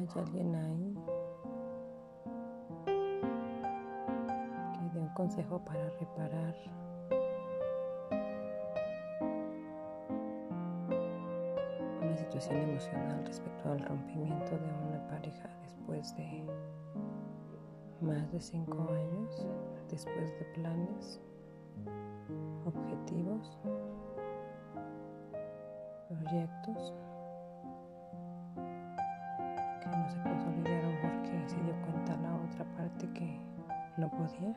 hay alguien ahí que dé un consejo para reparar una situación emocional respecto al rompimiento de una pareja después de más de cinco años, después de planes, objetivos, proyectos. Que no podía.